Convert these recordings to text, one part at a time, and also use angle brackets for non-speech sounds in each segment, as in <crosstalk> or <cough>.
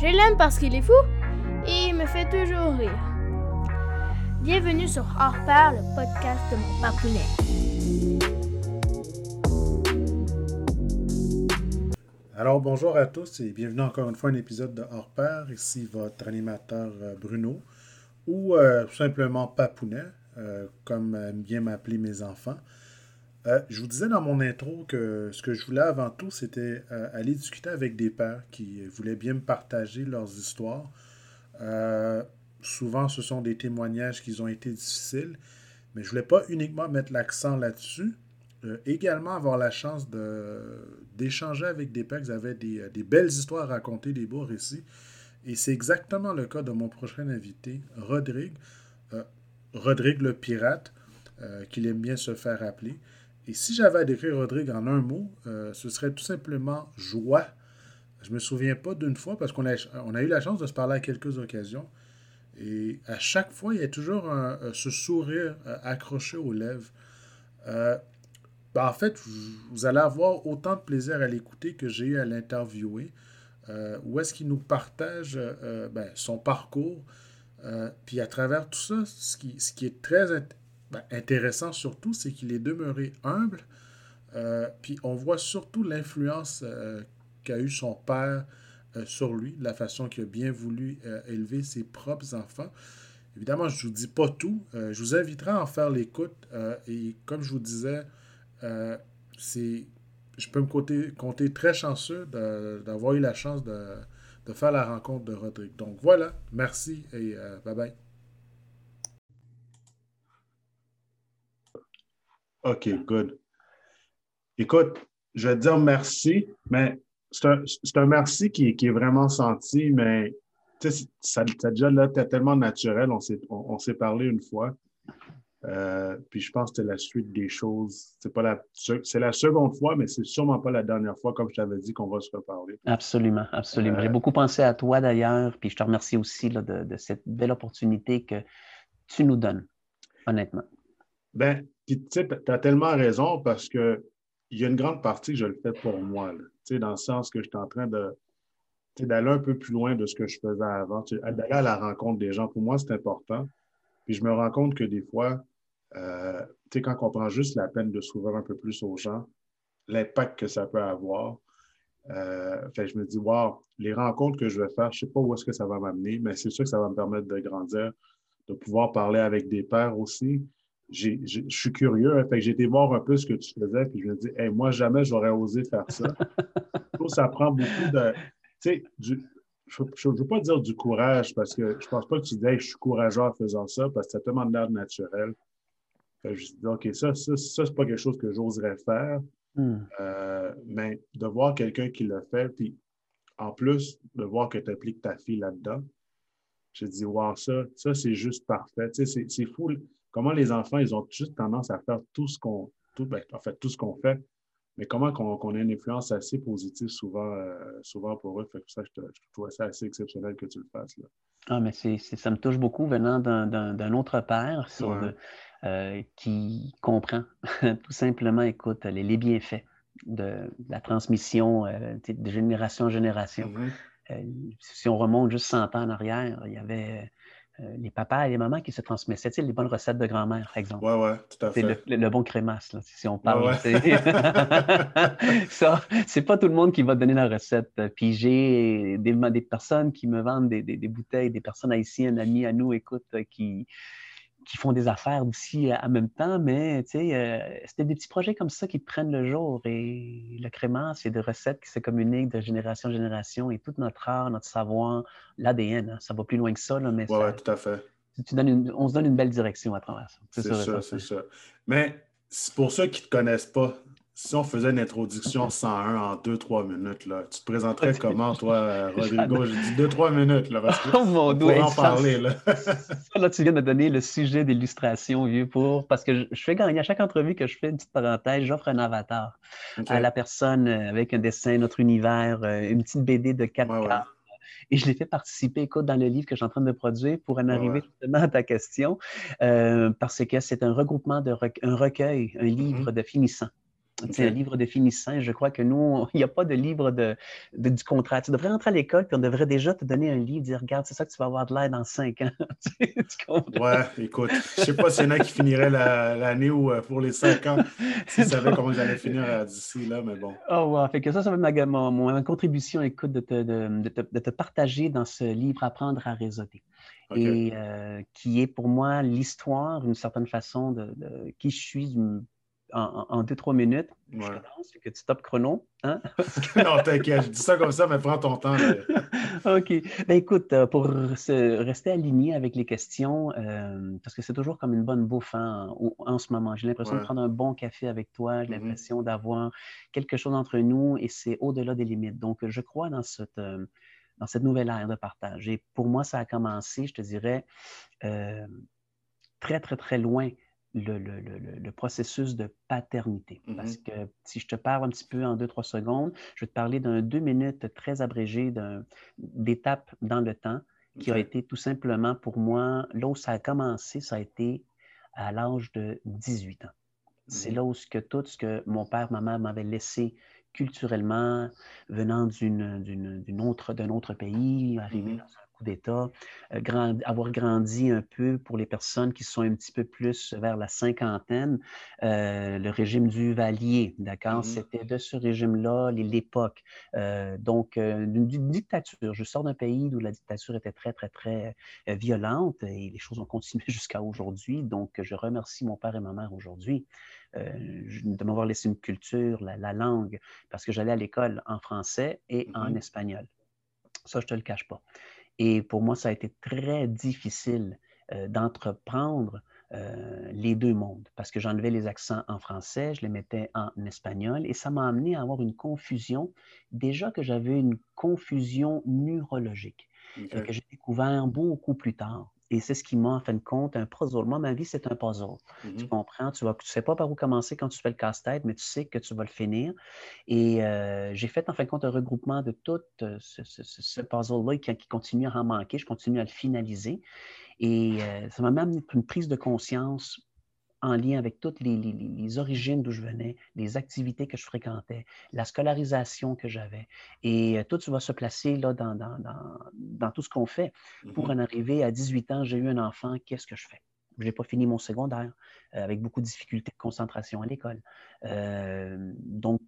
Je l'aime parce qu'il est fou et il me fait toujours rire. Bienvenue sur Hors Pair, le podcast de mon papounet. Alors bonjour à tous et bienvenue encore une fois à un épisode de Hors Pair. Ici votre animateur euh, Bruno ou euh, simplement Papounet, euh, comme aiment bien m'appeler mes enfants. Euh, je vous disais dans mon intro que ce que je voulais avant tout, c'était euh, aller discuter avec des pères qui voulaient bien me partager leurs histoires. Euh, souvent, ce sont des témoignages qui ont été difficiles, mais je voulais pas uniquement mettre l'accent là-dessus. également avoir la chance d'échanger avec des pères qui avaient des, des, belles histoires à raconter, des beaux récits. Et c'est exactement le cas de mon prochain invité, Rodrigue. Rodrigue le pirate, qu'il aime bien se faire appeler. Et si j'avais à décrire Rodrigue en un mot, euh, ce serait tout simplement joie. Je ne me souviens pas d'une fois parce qu'on a, eu la chance de se parler à quelques occasions. Et à chaque fois, il y a toujours ce sourire euh, accroché aux lèvres. Euh, ben, en fait, vous allez avoir autant de plaisir à l'écouter que j'ai eu à l'interviewer. où est-ce qu'il nous partage ben, son parcours? puis à travers tout ça, ce qui, est très ben, intéressant surtout, c'est qu'il est demeuré humble. Euh, puis on voit surtout l'influence euh, qu'a eu son père euh, sur lui, la façon qu'il a bien voulu élever ses propres enfants. Évidemment, je ne vous dis pas tout. je vous inviterai à en faire l'écoute. et comme je vous disais, c'est, je peux me compter, très chanceux d'avoir eu la chance de, de, faire la rencontre de Rodrigue. Donc voilà, merci et bye bye. OK, good. Écoute, je vais te dire merci, mais c'est un, merci qui, est vraiment senti, mais ça, ça déjà là, tellement naturel. On s'est on, parlé une fois. Euh, puis je pense que c'était la suite des choses. C'est pas la c'est la seconde fois, mais c'est sûrement pas la dernière fois, comme je t'avais dit, qu'on va se reparler. Absolument, absolument. J'ai euh, beaucoup pensé à toi d'ailleurs, puis je te remercie aussi là, de, de, cette belle opportunité que tu nous donnes, honnêtement. Ben, puis, tu tu as tellement raison parce que il y a une grande partie que je le fais pour moi, tu sais, dans le sens que je suis en train de d'aller un peu plus loin de ce que je faisais avant, à la rencontre des gens. Pour moi, c'est important. Puis je me rends compte que des fois, euh, tu quand on prend juste la peine de s'ouvrir un peu plus aux gens, l'impact que ça peut avoir. Euh, fait, je me dis, wow, les rencontres que je vais faire, je ne sais pas où est-ce que ça va m'amener, mais c'est sûr que ça va me permettre de grandir, de pouvoir parler avec des pères aussi, je suis curieux. Hein, fait que j'ai été voir un peu ce que tu faisais, puis je me dis, hey, moi, jamais j'aurais osé faire ça. <laughs> ça prend beaucoup de. Tu sais, je ne veux pas dire du courage, parce que je ne pense pas que tu dis, je suis courageux en faisant ça, parce que ça demande l'air naturel. Fait que je dis, OK, ça, ça, ça c'est pas quelque chose que j'oserais faire. Hmm. Euh, mais de voir quelqu'un qui le fait, puis en plus de voir que tu impliques ta fille là-dedans, je dis, wow, ça, ça c'est juste parfait. Tu sais, c'est fou comment les enfants, ils ont juste tendance à faire tout ce qu'on tout, ben, en fait, tout ce qu'on fait, mais comment qu'on a une influence assez positive souvent, euh, souvent pour eux. Fait que ça, je, trouve ça assez exceptionnel que tu le fasses. Là. Ah, mais c'est, ça me touche beaucoup venant d'un autre père euh, qui comprend <laughs> tout simplement, écoute, les, bienfaits de, la transmission euh, de génération en génération. Si on remonte juste 100 ans en arrière, il y avait euh, les papas et les mamans qui se transmettaient, les bonnes recettes de grand-mère, par exemple? Oui, oui, tout à fait. Le, le, bon crémasse, là, si on parle. <laughs> ça, c'est pas tout le monde qui va donner la recette. Puis j'ai des, des, personnes qui me vendent des, des, des, bouteilles, des personnes haïtiennes, amis à nous, écoute, qui, qui font des affaires d'ici en même temps, mais euh, c'était des petits projets comme ça qui prennent le jour. Et le crément, c'est des recettes qui se communiquent de génération en génération et tout notre art, notre savoir, l'ADN, hein, ça va plus loin que ça. Là, mais ouais, tout à fait. Tu donnes on se donne une belle direction à travers ça. C'est ça, c'est ça. Mais pour ceux qui ne te connaissent pas, si on faisait une introduction 101 en 2-3 minutes, là, tu te présenterais <laughs> comment, toi, euh, Rodrigo? J'ai dit 2-3 minutes, là, parce que <laughs> oh, mon Dieu, en parler. Là. <laughs> là, tu viens de donner le sujet d'illustration, vieux, pour... Parce que je fais gagner à chaque entrevue que je fais une petite parenthèse, j'offre un avatar à la personne euh, avec un dessin, notre univers, euh, une petite BD de 4 ouais, Et je l'ai fait participer, écoute, dans le livre que je suis en train de produire pour en arriver justement à ta question, parce que c'est un regroupement, de un recueil, un livre mm-hmm. de finissants C'est un livre de finissant. Je crois que nous, <laughs> il n'y a pas de livre de, du contrat. Tu devrais rentrer à l'école puis on devrait déjà te donner un livre, dire Regarde, c'est ça que tu vas avoir de l'air dans cinq ans. <laughs> ouais, écoute, je ne sais pas s'il y en a qui finiraient l'année ou euh, pour les cinq ans s'ils <laughs> savaient comment allaient finir euh, d'ici là, mais bon. Oh, ouais. Fait que ça, ça va être ma, ma, contribution, écoute, de te, de, te, de te, partager dans ce livre Apprendre à réseauter. Et euh, qui est pour moi l'histoire, d'une certaine façon, de, qui je suis en, deux, trois minutes. Je commence, que tu tapes chrono. Hein? <laughs> <laughs> non, t'inquiète, je dis ça comme ça, mais prends ton temps. OK. Ben, écoute, euh, pour rester aligné avec les questions, euh, parce que c'est toujours comme une bonne bouffe hein, en, ce moment. J'ai l'impression de prendre un bon café avec toi, j'ai mm-hmm. l'impression d'avoir quelque chose entre nous et c'est au-delà des limites. Donc, je crois dans cette, euh, dans cette nouvelle ère de partage. Et pour moi, ça a commencé, je te dirais, très, très, très loin le, processus de paternité. Mm-hmm. Parce que si je te parle un petit peu en deux, trois secondes, je vais te parler d'un deux minutes très abrégé d'étape dans le temps qui a été tout simplement pour moi, là où ça a commencé, ça a été à l'âge de 18 ans. C'est mm-hmm. là où ce que tout ce que mon père, ma mère m'avaient laissé culturellement, venant d'un autre, autre pays, arrivé mm-hmm. dans un d'État, euh, avoir grandi un peu pour les personnes qui sont un petit peu plus vers la cinquantaine, euh, le régime du Valier, d'accord? Mmh C'était de ce régime-là l'époque. Euh, donc, une, dictature. Je sors d'un pays où la dictature était très, très, très violente et les choses ont continué <laughs> jusqu'à aujourd'hui. Donc, je remercie mon père et ma mère aujourd'hui. de m'avoir laissé une culture, la, langue, parce que j'allais à l'école en français et en mmh espagnol. Ça, je ne te le cache pas. Et pour moi, ça a été très difficile euh, d'entreprendre euh, les deux mondes parce que j'enlevais les accents en français, je les mettais en espagnol et ça m'a amené à avoir une confusion. Déjà que j'avais une confusion neurologique que j'ai découvert beaucoup plus tard. Et c'est ce qui m'a, en fin de compte, un puzzle. Moi, ma vie, c'est un puzzle. Tu mmh comprends? Tu ne tu sais pas par où commencer quand tu fais le casse-tête, mais tu sais que tu vas le finir. Et euh, j'ai fait, en fin de compte, un regroupement de tout euh, ce, puzzle-là qui, qui, continue à en manquer. Je continue à le finaliser. Et euh, ça m'a même une prise de conscience en lien avec toutes les, origines d'où je venais, les activités que je fréquentais, la scolarisation que j'avais. Et euh, tout va se placer là, dans, dans, tout ce qu'on fait. Pour mm-hmm. en arriver à 18 ans, j'ai eu un enfant, qu'est-ce que je fais? Je n'ai pas fini mon secondaire, euh, avec beaucoup de difficultés de concentration à l'école. Euh, donc,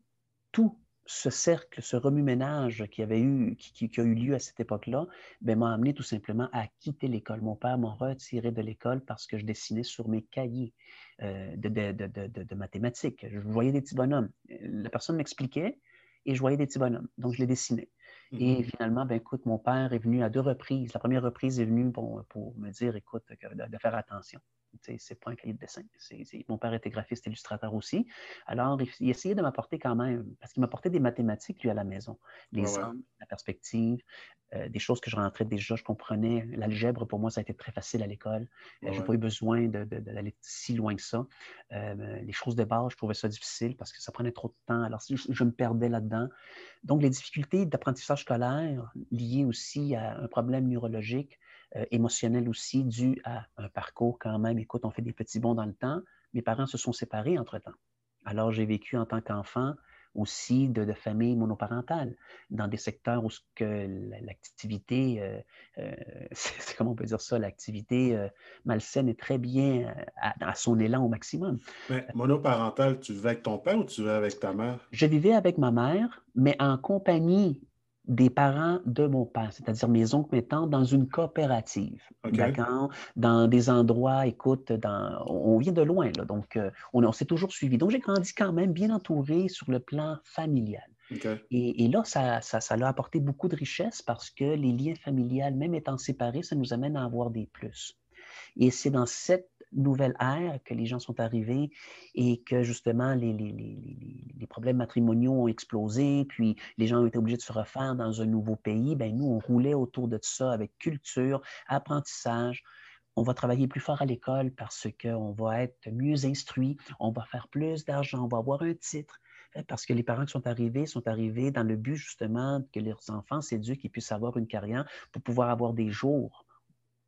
tout ce cercle, ce remue-ménage qui, avait eu, qui, a eu lieu à cette époque-là, ben, m'a amené tout simplement à quitter l'école. Mon père m'a retiré de l'école parce que je dessinais sur mes cahiers euh, de, de, mathématiques. Je voyais des petits bonhommes. La personne m'expliquait et je voyais des petits bonhommes. Donc, je les dessinais. Et mm-hmm. finalement, ben, écoute, mon père est venu à deux reprises. La première reprise est venue pour me dire, écoute, de faire attention c'est pas un cahier de dessin. mon père était graphiste illustrateur aussi. Alors, il, essayait de m'apporter quand même, parce qu'il m'apportait des mathématiques, lui, à la maison. Les hommes, la perspective, euh, des choses que je rentrais déjà, je comprenais. L'algèbre, pour moi, ça a été très facile à l'école. Euh, je n'ai pas eu besoin d'aller si loin que ça. Euh, les choses de base, je trouvais ça difficile parce que ça prenait trop de temps. Alors, je, je me perdais là-dedans. Donc, les difficultés d'apprentissage scolaire liées aussi à un problème neurologique, euh, émotionnel aussi, dû à un parcours quand même. Écoute, on fait des petits bonds dans le temps. Mes parents se sont séparés entre-temps. Alors, j'ai vécu en tant qu'enfant aussi de, de, famille monoparentale, dans des secteurs où l'activité, euh, euh, <laughs> comment on peut dire ça, l'activité malsaine est très bien à, son élan au maximum. Mais monoparentale, tu vivais avec ton père ou tu vivais avec ta mère? Je vivais avec ma mère, mais en compagnie des parents de mon père, c'est-à-dire mes oncles, mes tantes, dans une coopérative. D'accord? Dans des endroits, écoute, dans, on vient de loin, là, donc euh, on, s'est toujours suivi. Donc j'ai grandi quand même bien entouré sur le plan familial. Et, là, ça, ça, ça, a apporté beaucoup de richesse parce que les liens familiales, même étant séparés, ça nous amène à avoir des plus. Et c'est dans cette nouvelle ère que les gens sont arrivés et que justement les, les, les, les, problèmes matrimoniaux ont explosé, puis les gens ont été obligés de se refaire dans un nouveau pays, ben nous, on roulait autour de ça avec culture, apprentissage. On va travailler plus fort à l'école parce qu'on va être mieux instruit, on va faire plus d'argent, on va avoir un titre hein, parce que les parents qui sont arrivés sont arrivés dans le but justement que leurs enfants s'éduquent et puissent avoir une carrière pour pouvoir avoir des jours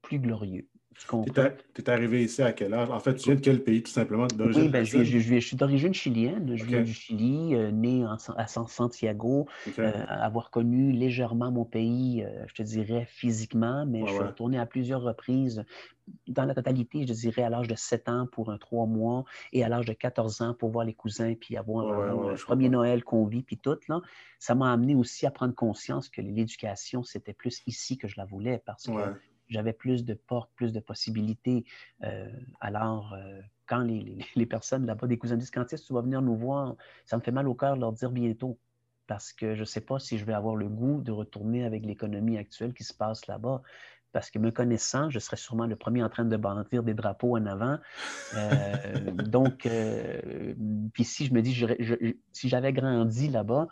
plus glorieux Tu es, arrivé ici à quel âge? En fait, tu viens de quel pays, tout simplement? Oui, ben, je, je, suis d'origine chilienne. Je viens du Chili, euh, né à Santiago, euh, avoir connu légèrement mon pays, euh, je te dirais physiquement, mais je suis retourné à plusieurs reprises. Dans la totalité, je dirais à l'âge de 7 ans pour un 3 mois et à l'âge de 14 ans pour voir les cousins, puis avoir un premier Noël qu'on vit, puis tout. Là. Ça m'a amené aussi à prendre conscience que l'éducation, c'était plus ici que je la voulais parce que j'avais plus de portes, plus de possibilités. Euh, alors, euh, quand les, personnes là-bas, des cousins disent quand est-ce que tu vas venir nous voir, ça me fait mal au cœur de leur dire bientôt. Parce que je ne sais pas si je vais avoir le goût de retourner avec l'économie actuelle qui se passe là-bas. Parce que me connaissant, je serais sûrement le premier en train de bandir des drapeaux en avant. Euh, <laughs> donc, puis si je me dis, si j'avais grandi là-bas,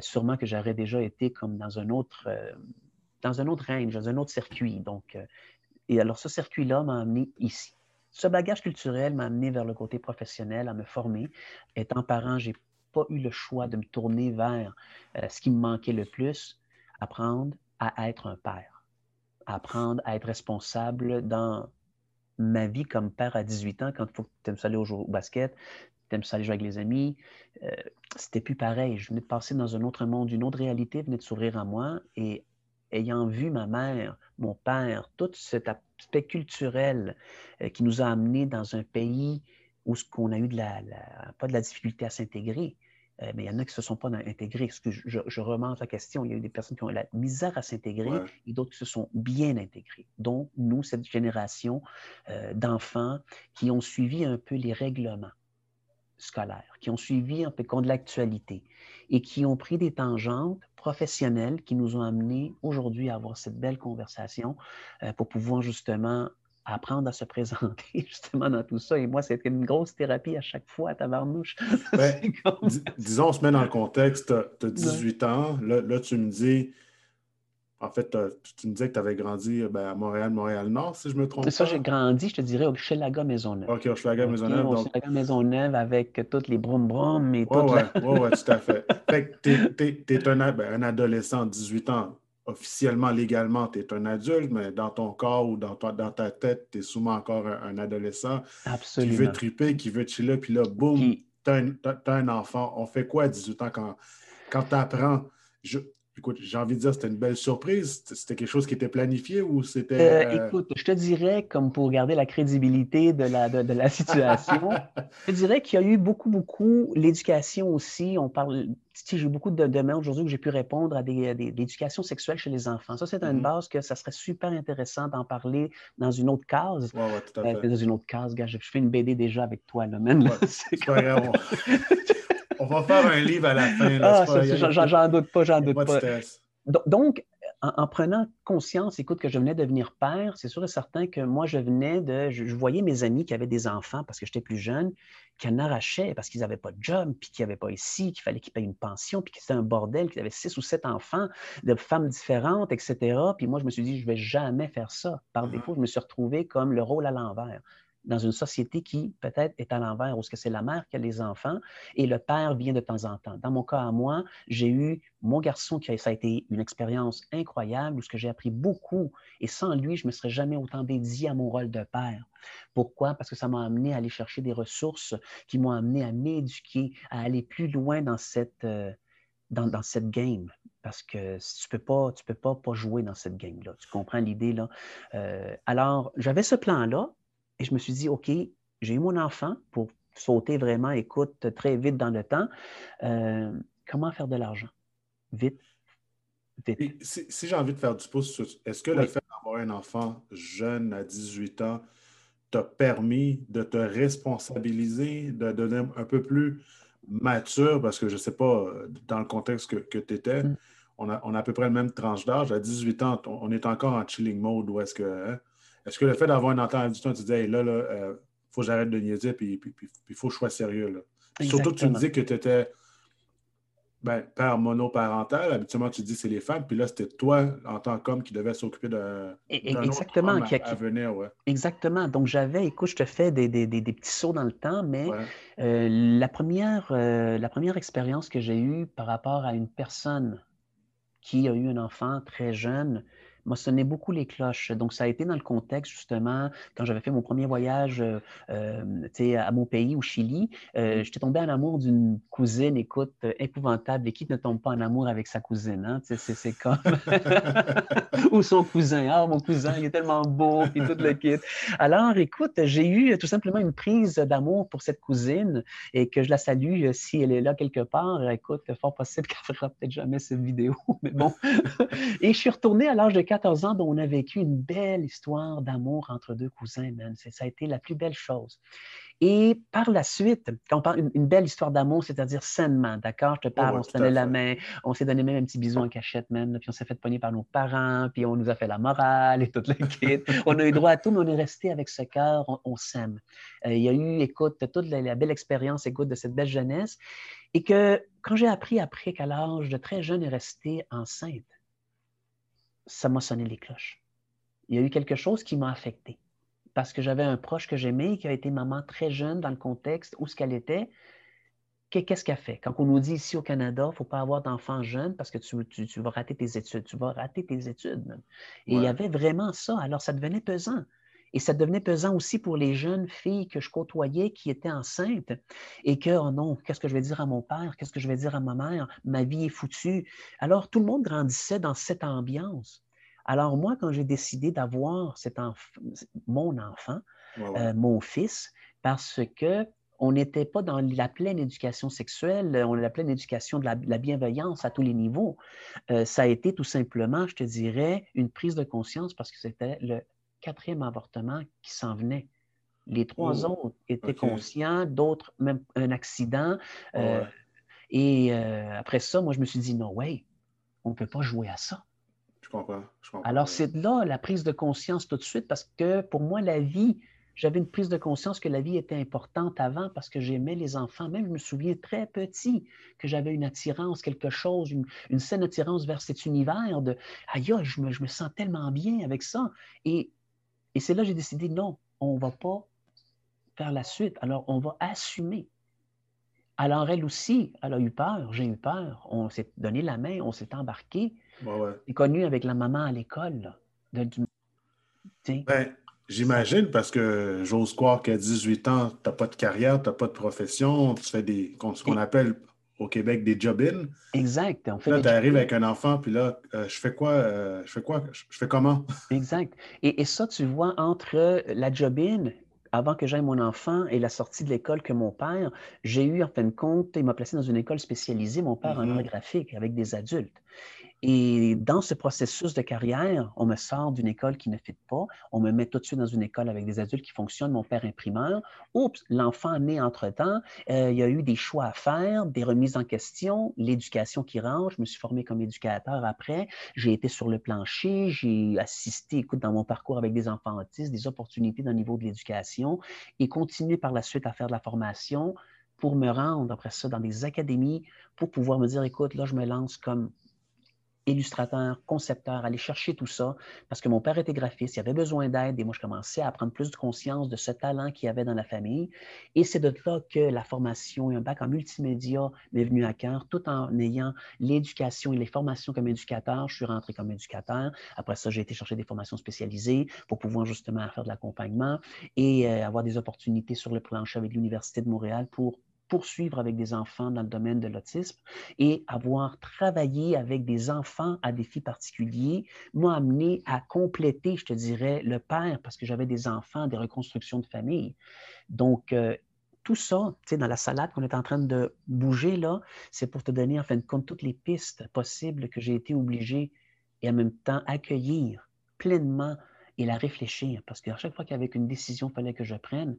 sûrement que j'aurais déjà été comme dans un autre dans un autre range, dans un autre circuit. Donc, euh, et alors, ce circuit-là m'a amené ici. Ce bagage culturel m'a amené vers le côté professionnel, à me former. Étant parent, je n'ai pas eu le choix de me tourner vers euh, ce qui me manquait le plus, apprendre à être un père, apprendre à être responsable dans ma vie comme père à 18 ans, quand il faut que tu aimes aller au, au basket, tu aimes aller jouer avec les amis, euh, c'était plus pareil. Je venais de passer dans un autre monde, une autre réalité venait de s'ouvrir à moi et ayant vu ma mère, mon père, tout cet aspect culturel euh, qui nous a amenés dans un pays où ce qu'on a eu de la, pas de la difficulté à s'intégrer, euh, mais il y en a qui ne se sont pas intégrés. que je, je, remonte la question. Il y a eu des personnes qui ont eu la misère à s'intégrer et d'autres qui se sont bien intégrés. Donc, nous, cette génération euh, d'enfants qui ont suivi un peu les règlements scolaires, qui ont suivi un peu compte de l'actualité et qui ont pris des tangentes professionnels qui nous ont amenés aujourd'hui à avoir cette belle conversation euh, pour pouvoir justement apprendre à se <laughs> présenter justement dans tout ça. Et moi, c'était une grosse thérapie à chaque fois à Tabarnouche. <laughs> Ben, disons, on se met dans le contexte, tu as 18 ans, là, là, tu me dis, en fait, tu me disais que tu avais grandi ben, à Montréal, Montréal-Nord, si je me trompe. C'est ça, j'ai grandi, je te dirais, au Chelaga Maisonneuve. OK, au Chelaga Maisonneuve. Au Chelaga Maisonneuve avec toutes les brum-brum et tout. Oui, oui, tout à fait. fait que tu es, un, ben, un, adolescent de 18 ans. Officiellement, légalement, tu es un adulte, mais dans ton corps ou dans, ta, dans ta tête, tu es souvent encore un, adolescent Absolument. qui veut triper, qui veut chiller, puis là, boum, tu as, un enfant. On fait quoi à 18 ans quand, quand tu apprends? Écoute, j'ai envie de dire, c'était une belle surprise. C'était quelque chose qui était planifié ou c'était. Euh, euh, écoute, je te dirais, comme pour garder la crédibilité de la, de, la situation, <laughs> je dirais qu'il y a eu beaucoup, beaucoup. L'éducation aussi, on parle. J'ai eu beaucoup de demandes aujourd'hui où j'ai pu répondre à des, l'éducation sexuelle chez les enfants. Ça, c'est une mm-hmm. base que ça serait super intéressant d'en parler dans une autre case. Oui, oui, tout à euh, fait. dans une autre case, gars. Je fais une BD déjà avec toi, là, même. <laughs> c'est pas grave. <laughs> On va faire un livre à la fin. Ah, j'en doute pas, j'en doute pas. Donc, en, prenant conscience, écoute, que je venais de devenir père, c'est sûr et certain que moi, je venais de. Je, voyais mes amis qui avaient des enfants parce que j'étais plus jeune, qui en arrachaient parce qu'ils n'avaient pas de job, puis qui n'avaient pas ici, qu'il fallait qu'ils payent une pension, puis que c'était un bordel, qu'ils avaient six ou sept enfants de femmes différentes, etc. Puis moi, je me suis dit, je ne vais jamais faire ça. Par mm-hmm. défaut, je me suis retrouvé comme le rôle à l'envers dans une société qui peut-être est à l'envers, où c'est la mère qui a les enfants et le père vient de temps en temps. Dans mon cas à moi, j'ai eu mon garçon qui a, ça a été une expérience incroyable où j'ai appris beaucoup et sans lui, je ne me serais jamais autant dédié à mon rôle de père. Pourquoi? Parce que ça m'a amené à aller chercher des ressources qui m'ont amené à m'éduquer, à aller plus loin dans cette, euh, dans, cette game parce que tu ne peux pas, tu peux pas, pas jouer dans cette game-là. Tu comprends l'idée là? Euh, alors, j'avais ce plan-là, et je me suis dit, OK, j'ai eu mon enfant pour sauter vraiment, écoute, très vite dans le temps. Euh, comment faire de l'argent? Vite. Vite. si, j'ai envie de faire du pouce, est-ce que le fait d'avoir un enfant jeune à 18 ans t'a permis de te responsabiliser, de devenir un peu plus mature? Parce que je ne sais pas, dans le contexte que, tu étais, mm. on, a, on, a, à peu près le même tranche d'âge. À 18 ans, on, est encore en chilling mode ou est-ce que. Hein, est-ce que le fait d'avoir un enfant à 18 ans, tu dis, là, là, euh, faut que j'arrête de niaiser, puis il faut que je sois sérieux. Là. Surtout que tu me dis que tu étais ben, père monoparental. Habituellement, tu dis c'est les femmes, puis là, c'était toi, en tant qu'homme, qui devais s'occuper d'un Exactement, autre à, venir. Ouais. Exactement. Donc, j'avais, écoute, je te fais des, des, des, petits sauts dans le temps, mais euh, la, première, euh, la première expérience que j'ai eue par rapport à une personne qui a eu un enfant très jeune, m'a sonné beaucoup les cloches. Donc, ça a été dans le contexte, justement, quand j'avais fait mon premier voyage euh, euh à mon pays, au Chili, euh, j'étais tombé en amour d'une cousine, écoute, épouvantable, et qui ne tombe pas en amour avec sa cousine? Hein? C'est comme... <laughs> <laughs> Ou son cousin. Ah, mon cousin, il est tellement beau, puis tout le kit. Alors, écoute, j'ai eu tout simplement une prise d'amour pour cette cousine et que je la salue si elle est là quelque part. Écoute, fort possible <laughs> qu'elle fera peut-être jamais cette vidéo, mais bon. et je suis retourné à l'âge de 14 ans, dont on a vécu une belle histoire d'amour entre deux cousins, man. Ça a été la plus belle chose. Et par la suite, quand on parle une, belle histoire d'amour, c'est-à-dire sainement, d'accord? Je te parle, on se donnait la main, on s'est donné même un petit bisou en cachette, même, puis on s'est fait pogner par nos parents, puis on nous a fait la morale et toute la kit. on a eu droit à tout, mais on est resté avec ce cœur, on, s'aime. Euh, il y a eu, écoute, toute la, belle expérience, écoute, de cette belle jeunesse. Et que quand j'ai appris après qu'à l'âge de très jeune est resté enceinte, ça m'a sonné les cloches. Il y a eu quelque chose qui m'a affecté parce que j'avais un proche que j'aimais qui a été maman très jeune dans le contexte où ce qu'elle était. Qu'est-ce qu'elle fait? Quand on nous dit ici au Canada, il ne faut pas avoir d'enfants jeunes parce que tu, vas rater tes études. Tu vas rater tes études. Et il y avait vraiment ça. Alors, ça devenait pesant. Et ça devenait pesant aussi pour les jeunes filles que je côtoyais qui étaient enceintes et que, oh non, qu'est-ce que je vais dire à mon père? Qu'est-ce que je vais dire à ma mère? Ma vie est foutue. Alors, tout le monde grandissait dans cette ambiance. Alors moi, quand j'ai décidé d'avoir mon enfant, euh, mon fils, parce que on n'était pas dans la pleine éducation sexuelle, on a la pleine éducation de la, bienveillance à tous les niveaux. Euh, ça a été tout simplement, je te dirais, une prise de conscience parce que c'était le quatrième avortement qui s'en venait. Les trois oh, autres étaient conscients, d'autres même un accident. Euh, et après ça, moi, je me suis dit, non, ouais, on ne peut pas jouer à ça. Alors, c'est là la prise de conscience tout de suite parce que pour moi, la vie, j'avais une prise de conscience que la vie était importante avant parce que j'aimais les enfants. Même, je me souviens très petit que j'avais une attirance, quelque chose, une, saine attirance vers cet univers de aïe, je me, je me sens tellement bien avec ça. Et, et c'est là que j'ai décidé non, on ne va pas faire la suite. Alors, on va assumer. Alors, elle aussi, elle a eu peur, j'ai eu peur. On s'est donné la main, on s'est embarqué. Ouais, connu avec la maman à l'école. Ben, J'imagine parce que j'ose croire qu'à 18 ans, tu n'as pas de carrière, tu n'as pas de profession, tu fais des, ce qu'on appelle au Québec des job-in. Exact. là, tu arrives avec un enfant, puis là, euh, je fais quoi? Euh, je fais quoi? Je fais comment? exact. Et, et, ça, tu vois, entre la job-in avant que j'aie mon enfant et la sortie de l'école que mon père, j'ai eu en fin de compte, il m'a placé dans une école spécialisée, mon père en mm-hmm. art graphique, avec des adultes. Et dans ce processus de carrière, on me sort d'une école qui ne fit pas, on me met tout de suite dans une école avec des adultes qui fonctionnent, mon père imprimeur. Oups, l'enfant né entre-temps, euh, il y a eu des choix à faire, des remises en question, l'éducation qui range. Je me suis formé comme éducateur après, j'ai été sur le plancher, j'ai assisté, écoute, dans mon parcours avec des enfants autistes, des opportunités dans le niveau de l'éducation et continué par la suite à faire de la formation pour me rendre après ça dans des académies pour pouvoir me dire, écoute, là, je me lance comme illustrateur, concepteur, aller chercher tout ça, parce que mon père était graphiste, il avait besoin d'aide, et moi, je commençais à prendre plus de conscience de ce talent qu'il y avait dans la famille. Et c'est de là que la formation et un bac en multimédia m'est venu à cœur, tout en ayant l'éducation et les formations comme éducateur. Je suis rentré comme éducateur. Après ça, j'ai été chercher des formations spécialisées pour pouvoir justement faire de l'accompagnement et euh, avoir des opportunités sur le plancher avec l'Université de Montréal pour poursuivre avec des enfants dans le domaine de l'autisme et avoir travaillé avec des enfants à défis particuliers m'a amené à compléter, je te dirais, le père parce que j'avais des enfants, des reconstructions de famille. Donc, euh, tout ça, tu sais, dans la salade qu'on est en train de bouger là, c'est pour te donner en fin de compte toutes les pistes possibles que j'ai été obligé et en même temps accueillir pleinement et la réfléchir. Parce qu'à chaque fois qu'avec une décision, il fallait que je prenne,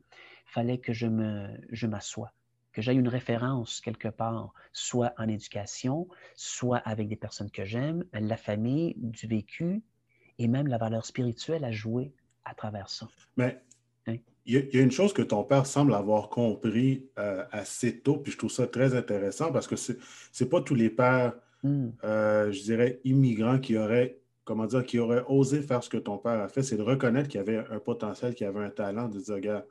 il fallait que je m'assoie. Je que j'aille une référence quelque part, soit en éducation, soit avec des personnes que j'aime, la famille, du vécu et même la valeur spirituelle à jouer à travers ça. Mais hein? il y, a une chose que ton père semble avoir compris euh, assez tôt, puis je trouve ça très intéressant parce que ce n'est pas tous les pères, hmm. euh, je dirais, immigrants qui auraient comment dire, qui auraient osé faire ce que ton père a fait, c'est de reconnaître qu'il y avait un potentiel, qu'il y avait un talent, de dire, regarde,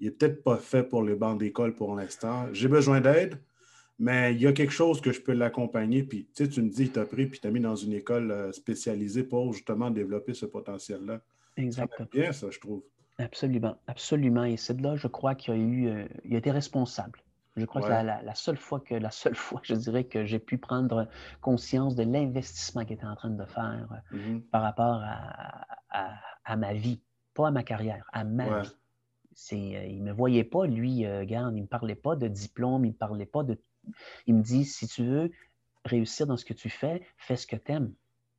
il n'est peut-être pas fait pour les bancs d'école pour l'instant. J'ai besoin d'aide, mais il y a quelque chose que je peux l'accompagner. Puis, tu sais, tu me dis, tu as pris, puis tu as mis dans une école euh, spécialisée pour justement développer ce potentiel-là. Exactement. bien, ça, je trouve. Absolument, absolument. Et c'est de là, je crois qu'il a eu, euh, il a été responsable. Je crois que la, la, seule fois que, la seule <laughs> fois, je dirais que j'ai pu prendre conscience de l'investissement qu'il était en train de faire euh, mm-hmm. par rapport à, à, ma vie, pas à ma carrière, à ma vie. C'est, il ne me voyait pas, lui, regarde, il ne me parlait pas de diplôme, il ne me parlait pas de il me dit, si tu veux réussir dans ce que tu fais, fais ce que tu aimes.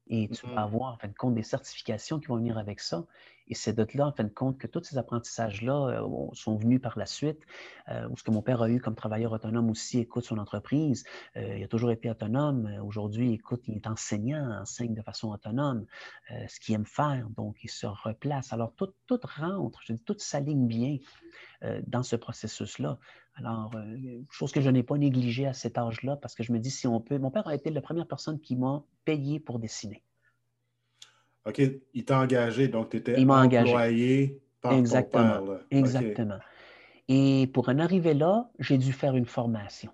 Et tu vas avoir, en fin de compte, des certifications qui vont venir avec ça. Et c'est de là, en fin de compte, que tous ces apprentissages-là euh, sont venus par la suite. Euh, ce que mon père a eu comme travailleur autonome aussi, écoute son entreprise. Euh, il a toujours été autonome. Aujourd'hui, écoute, il est enseignant, enseigne de façon autonome ce qu'il aime faire. Donc, il se replace. Alors, tout, rentre, je dis, tout s'aligne bien dans ce processus-là. Alors, chose que je n'ai pas négligée à cet âge-là, parce que je me dis, si on peut. Mon père a été la première personne qui m'a payé pour dessiner. OK, il t'a engagé, donc tu étais employé par Exactement. ton père. Exactement. Et pour en arriver là, j'ai dû faire une formation.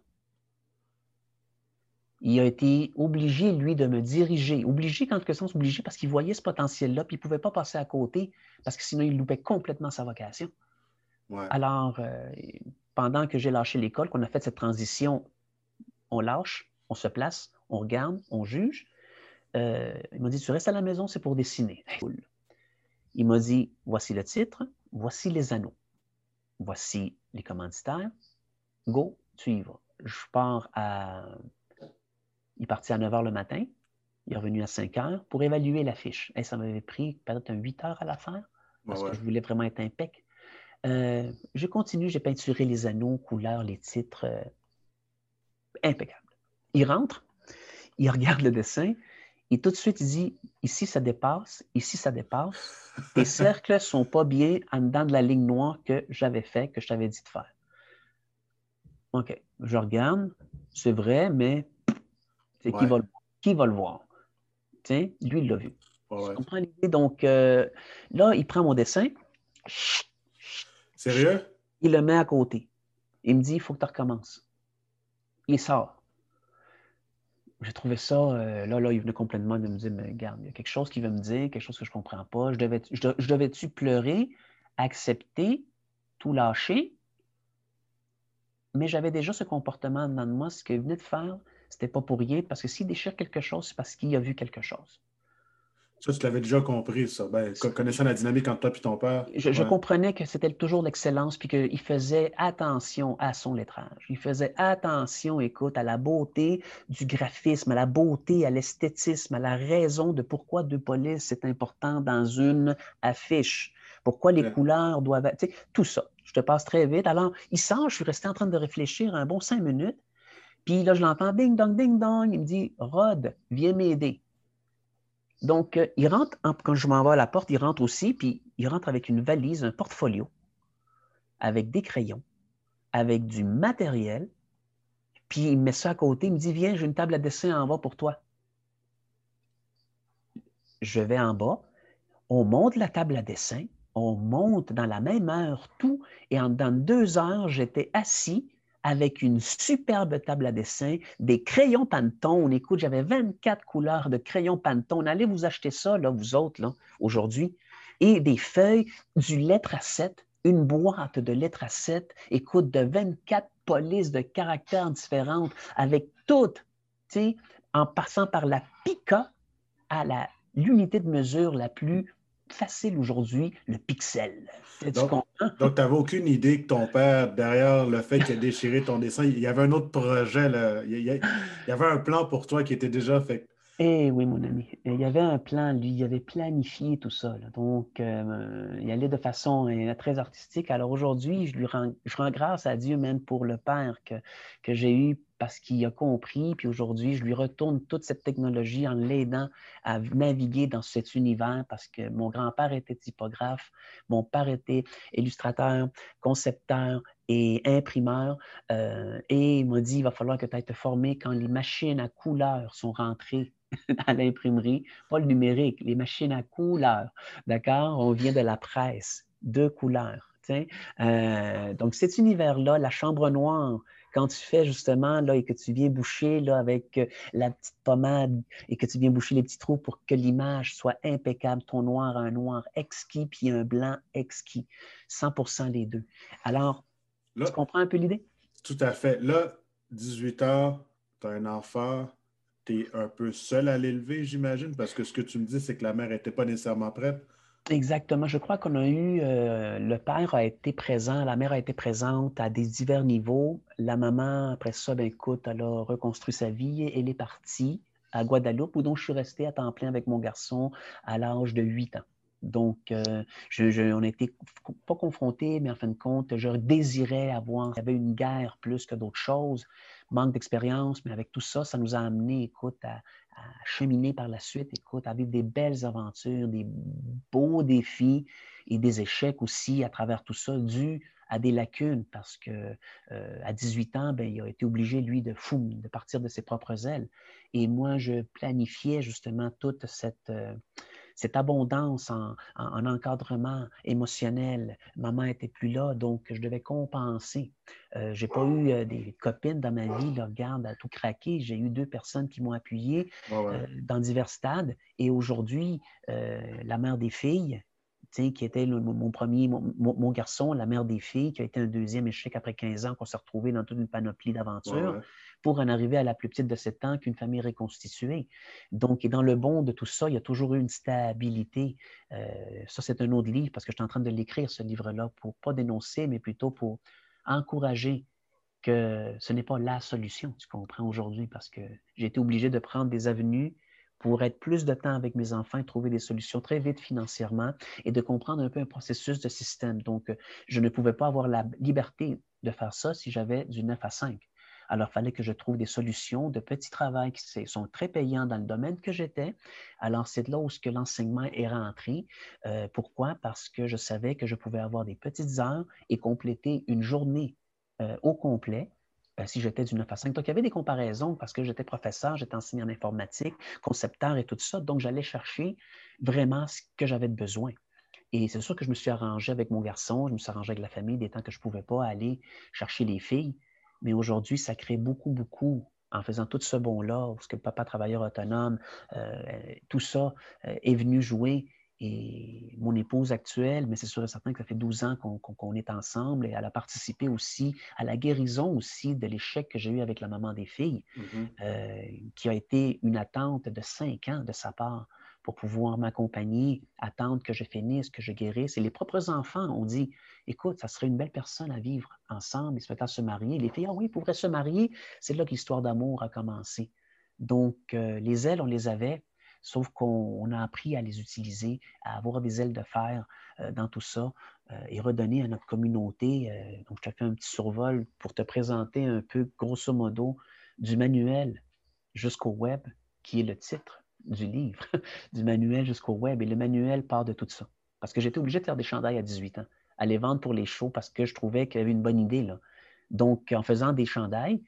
Il a été obligé, lui, de me diriger. Obligé, en quelque sens, obligé parce qu'il voyait ce potentiel-là, puis il ne pouvait pas passer à côté, parce que sinon, il loupait complètement sa vocation. Alors, euh, pendant que j'ai lâché l'école, qu'on a fait cette transition, on lâche, on se place, on regarde, on juge, euh, il m'a dit, tu restes à la maison, c'est pour dessiner. <laughs> Il m'a dit, voici le titre, voici les anneaux, voici les commanditaires, go, tu y vas. Je pars à... Il partit à 9 h le matin, il est revenu à 5 h pour évaluer la fiche. Ça m'avait pris peut-être un 8 heures à la faire, parce que je voulais vraiment être impec. Euh, je continue, j'ai peinturé les anneaux, couleurs, les titres. Euh, impeccable. Il rentre, il regarde le dessin, et tout de suite, il dit ici, ça dépasse, ici, ça dépasse. Les <laughs> cercles ne sont pas bien en dedans de la ligne noire que j'avais fait, que je t'avais dit de faire. OK, je regarde, c'est vrai, mais c'est qui, va le, qui va le voir? Tiens, lui, il l'a vu. Tu comprends l'idée? Donc, euh, là, il prend mon dessin. Sérieux? Il le met à côté. Il me dit, il faut que tu recommences. Il sort j'ai trouvé ça, euh, là, là, il venait complètement de me dire, mais regarde, il y a quelque chose qui veut me dire, quelque chose que je ne comprends pas. Je devais, je, devais-tu pleurer, accepter, tout lâcher? Mais j'avais déjà ce comportement dans moi. Ce qu'il venait de faire, c'était pas pour rien, parce que s'il déchire quelque chose, c'est parce qu'il a vu quelque chose. Ça, tu l'avais déjà compris, ça. Ben, connaissant la dynamique entre toi et ton père. Je, comprenais que c'était toujours l'excellence, puis qu'il faisait attention à son lettrage. Il faisait attention, écoute, à la beauté du graphisme, à la beauté, à l'esthétisme, à la raison de pourquoi deux polices c'est important dans une affiche. Pourquoi les couleurs doivent être. Tout ça. Je te passe très vite. Alors, il sort, je suis resté en train de réfléchir un bon cinq minutes. Puis là, je l'entends ding dong, ding dong. Il me dit Rod, viens m'aider. Donc, euh, il rentre, quand je m'en vais à la porte, il rentre aussi, puis il rentre avec une valise, un portfolio, avec des crayons, avec du matériel, puis il met ça à côté, il me dit, viens, j'ai une table à dessin en bas pour toi. Je vais en bas, on monte la table à dessin, on monte dans la même heure tout, et en, dans deux heures, j'étais assis avec une superbe table à dessin, des crayons Pantone. Écoute, j'avais 24 couleurs de crayons Pantone. Allez vous acheter ça, là, vous autres, là, aujourd'hui. Et des feuilles, du lettre à 7, une boîte de lettres à 7, écoute, de 24 polices de caractères différentes, avec toutes, tu sais, en passant par la pica à l'unité de mesure la plus facile aujourd'hui, le pixel. Donc, tu n'avais aucune idée que ton père, derrière le fait qu'il a déchiré ton dessin, il y avait un autre projet, là. Il, y avait un plan pour toi qui était déjà fait. Eh oui, mon ami. Il y avait un plan, lui, il avait planifié tout ça. Donc, euh, il allait de façon euh, très artistique. Alors aujourd'hui, je lui rends, je rends grâce à Dieu même pour le père que, que j'ai eu parce qu'il a compris. Puis aujourd'hui, je lui retourne toute cette technologie en l'aidant à naviguer dans cet univers parce que mon grand-père était typographe, mon père était illustrateur, concepteur et imprimeur. Euh, et il m'a dit, il va falloir que tu ailles te former quand les machines à couleurs sont rentrées <laughs> à l'imprimerie, pas le numérique, les machines à couleurs. D'accord? On vient de la presse, de couleurs. Euh, donc, cet univers-là, la chambre noire, quand tu fais justement là, et que tu viens boucher là, avec euh, la petite pommade et que tu viens boucher les petits trous pour que l'image soit impeccable, ton noir, un noir exquis, puis un blanc exquis. 100% les deux. Alors, tu comprends un peu l'idée? Tout à fait. Là, 18 ans, tu as un enfant, tu es un peu seul à l'élever, j'imagine, parce que ce que tu me dis, c'est que la mère n'était pas nécessairement prête. Exactement. Je crois qu'on a eu, euh, le père a été présent, la mère a été présente à des divers niveaux. La maman, après ça, ben écoute, elle a reconstruit sa vie. Elle est partie à Guadeloupe, où donc je suis resté à temps plein avec mon garçon à l'âge de 8 ans. Donc, euh, je, on n'était pas confrontés, mais en fin de compte, je désirais avoir. Il y avait une guerre plus que d'autres choses, manque d'expérience, mais avec tout ça, ça nous a amené, écoute, à, à cheminer par la suite, écoute, à vivre des belles aventures, des beaux défis et des échecs aussi à travers tout ça, dû à des lacunes, parce que euh, à 18 ans, ben, il a été obligé, lui, de fou, de partir de ses propres ailes. Et moi, je planifiais justement toute cette, euh, cette abondance en, encadrement émotionnel. Maman n'était plus là, donc je devais compenser. Euh, je n'ai pas eu euh, des copines dans ma vie, là, regarde, à tout craquer. J'ai eu deux personnes qui m'ont appuyé euh, dans divers stades. Et aujourd'hui, la mère des filles, qui était mon premier, mon, garçon, la mère des filles, qui a été un deuxième échec après 15 ans, qu'on s'est retrouvé dans toute une panoplie d'aventures pour en arriver à la plus petite de 7 ans qu'une famille reconstituée. Donc, et dans le bon de tout ça, il y a toujours eu une stabilité. Euh, ça, c'est un autre livre parce que je suis en train de l'écrire, ce livre-là, pour pas dénoncer, mais plutôt pour encourager que ce n'est pas la solution, tu comprends, aujourd'hui, parce que j'ai été obligé de prendre des avenues pour être plus de temps avec mes enfants et trouver des solutions très vite financièrement et de comprendre un peu un processus de système. Donc, je ne pouvais pas avoir la liberté de faire ça si j'avais du 9 à 5. Alors, il fallait que je trouve des solutions de petits travaux qui sont très payants dans le domaine que j'étais. Alors, c'est là où l'enseignement est rentré. Euh, pourquoi? Parce que je savais que je pouvais avoir des petites heures et compléter une journée euh, au complet euh, si j'étais du 9 à 5. Donc, il y avait des comparaisons parce que j'étais professeur, j'étais enseignant en informatique, concepteur et tout ça. Donc, j'allais chercher vraiment ce que j'avais de besoin. Et c'est sûr que je me suis arrangé avec mon garçon, je me suis arrangé avec la famille des temps que je ne pouvais pas aller chercher les filles. Mais aujourd'hui, ça crée beaucoup, beaucoup en faisant tout ce bon-là, parce que le papa travailleur autonome, euh, tout ça euh, est venu jouer. Et mon épouse actuelle, mais c'est sûr et certain que ça fait 12 ans qu'on est ensemble et elle a participé aussi à la guérison aussi de l'échec que j'ai eu avec la maman des filles, mm-hmm. euh, qui a été une attente de 5 ans de sa part pour pouvoir m'accompagner, attendre que je finisse, que je guérisse. Et les propres enfants ont dit, écoute, ça serait une belle personne à vivre ensemble, ils souhaitent se marier. Les filles, ah oui, ils pourraient se marier. C'est là que l'histoire d'amour a commencé. Donc, euh, les ailes, on les avait, sauf qu'on a appris à les utiliser, à avoir des ailes de fer euh, dans tout ça euh, et redonner à notre communauté. donc, je te fais un petit survol pour te présenter un peu, grosso modo, du manuel jusqu'au web, qui est le titre du livre, <laughs> du manuel jusqu'au web. Et le manuel part de tout ça. Parce que j'étais obligé de faire des chandails à 18 ans, à les vendre pour les shows parce que je trouvais qu'il y avait une bonne idée. Donc, en faisant des chandails,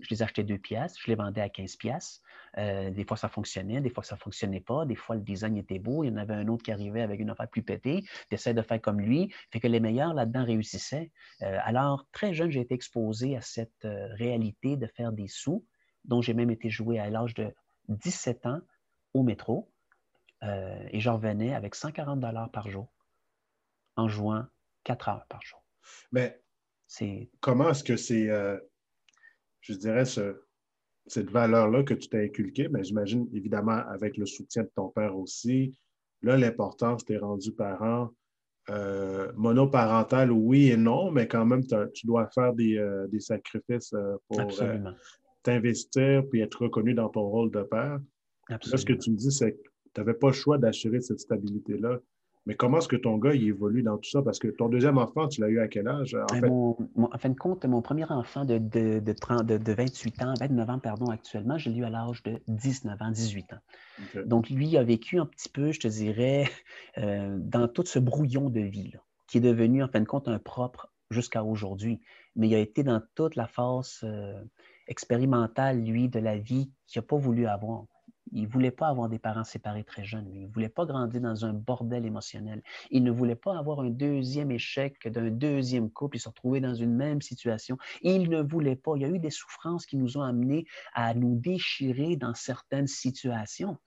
je les achetais deux pièces, je les vendais à 15 pièces. Euh, des fois, ça fonctionnait, des fois, ça ne fonctionnait pas. Des fois, le design était beau. Il y en avait un autre qui arrivait avec une affaire plus pétée. J'essayais de faire comme lui. Fait que les meilleurs là-dedans réussissaient. Euh, alors, très jeune, j'ai été exposé à cette euh, réalité de faire des sous, dont j'ai même été joué à l'âge de 17 ans au métro euh, et j'en revenais avec 140 dollars par jour en jouant 4 heures par jour. Mais comment est-ce que c'est, je dirais, cette valeur-là que tu t'es inculquée, mais j'imagine évidemment avec le soutien de ton père aussi, là, l'importance, tu es rendu parent. Euh, monoparental, oui et non, mais quand même, tu dois faire des, des sacrifices pour t'investir puis être reconnu dans ton rôle de père ce que tu me dis, c'est que tu n'avais pas le choix d'assurer cette stabilité-là. Mais comment est-ce que ton gars il évolue dans tout ça? Parce que ton deuxième enfant, tu l'as eu à quel âge? En, fait... fin de compte, mon premier enfant de, de, de, 30, de, 28 ans, 29 ans, pardon, actuellement, je l'ai eu à l'âge de 19 ans, 18 ans. Donc, lui a vécu un petit peu, je te dirais, euh, dans tout ce brouillon de vie, qui est devenu, en fin de compte, un propre jusqu'à aujourd'hui. Mais il a été dans toute la phase euh, expérimentale, lui, de la vie qu'il n'a pas voulu avoir Il ne voulait pas avoir des parents séparés très jeunes. Il ne voulait pas grandir dans un bordel émotionnel. Il ne voulait pas avoir un deuxième échec d'un deuxième couple et se retrouver dans une même situation. Il ne voulait pas. Il y a eu des souffrances qui nous ont amenés à nous déchirer dans certaines situations.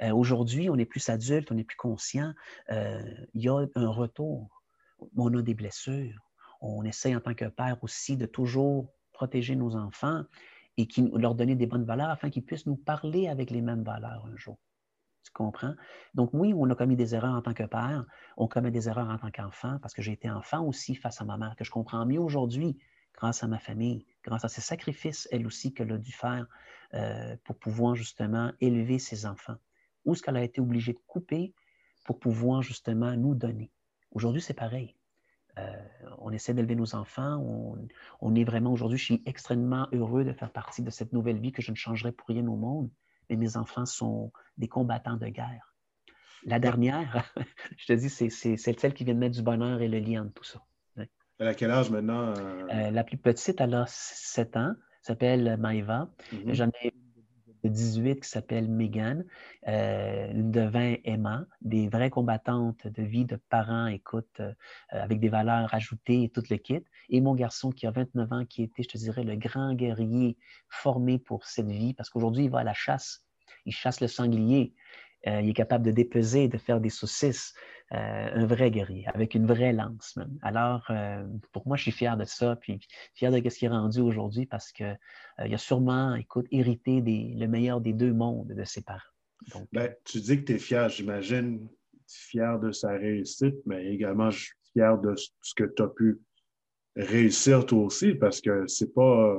Euh, aujourd'hui, on est plus adulte, on est plus conscient. Euh, il y a un retour. On a des blessures. On essaie en tant que père aussi de toujours protéger nos enfants et qui, leur donner des bonnes valeurs afin qu'ils puissent nous parler avec les mêmes valeurs un jour. Tu comprends? Donc oui, on a commis des erreurs en tant que père, on commet des erreurs en tant qu'enfant, parce que j'ai été enfant aussi face à ma mère, que je comprends mieux aujourd'hui grâce à ma famille, grâce à ses sacrifices, elle aussi, qu'elle a dû faire euh, pour pouvoir justement élever ses enfants. Ou ce qu'elle a été obligée de couper pour pouvoir justement nous donner? Aujourd'hui, c'est pareil. Euh, on essaie d'élever nos enfants. On, est vraiment aujourd'hui, je suis extrêmement heureux de faire partie de cette nouvelle vie que je ne changerai pour rien au monde. Mais mes enfants sont des combattants de guerre. La dernière, <laughs> je te dis, c'est celle qui vient de mettre du bonheur et le lien de tout ça. Elle a quel âge maintenant? Euh? Euh, la plus petite, elle a 7 ans, s'appelle Maïva. Mm-hmm. J'en ai de 18 qui s'appelle Megan, euh, une de 20 Emma, des vraies combattantes de vie de parents, écoute, euh, avec des valeurs ajoutées et tout le kit. Et mon garçon qui a 29 ans, qui était, je te dirais, le grand guerrier formé pour cette vie, parce qu'aujourd'hui, il va à la chasse. Il chasse le sanglier. Euh, il est capable de dépeser, de faire des saucisses. Euh, un vrai guerrier, avec une vraie lance même. Alors, euh, pour moi, je suis fier de ça, puis fier de ce qui est rendu aujourd'hui parce qu'il il a sûrement, écoute, hérité des, le meilleur des deux mondes de ses parents. Ben, tu dis que tu es fier, j'imagine, fier de sa réussite, mais également fier de ce que tu as pu réussir toi aussi, parce que c'est pas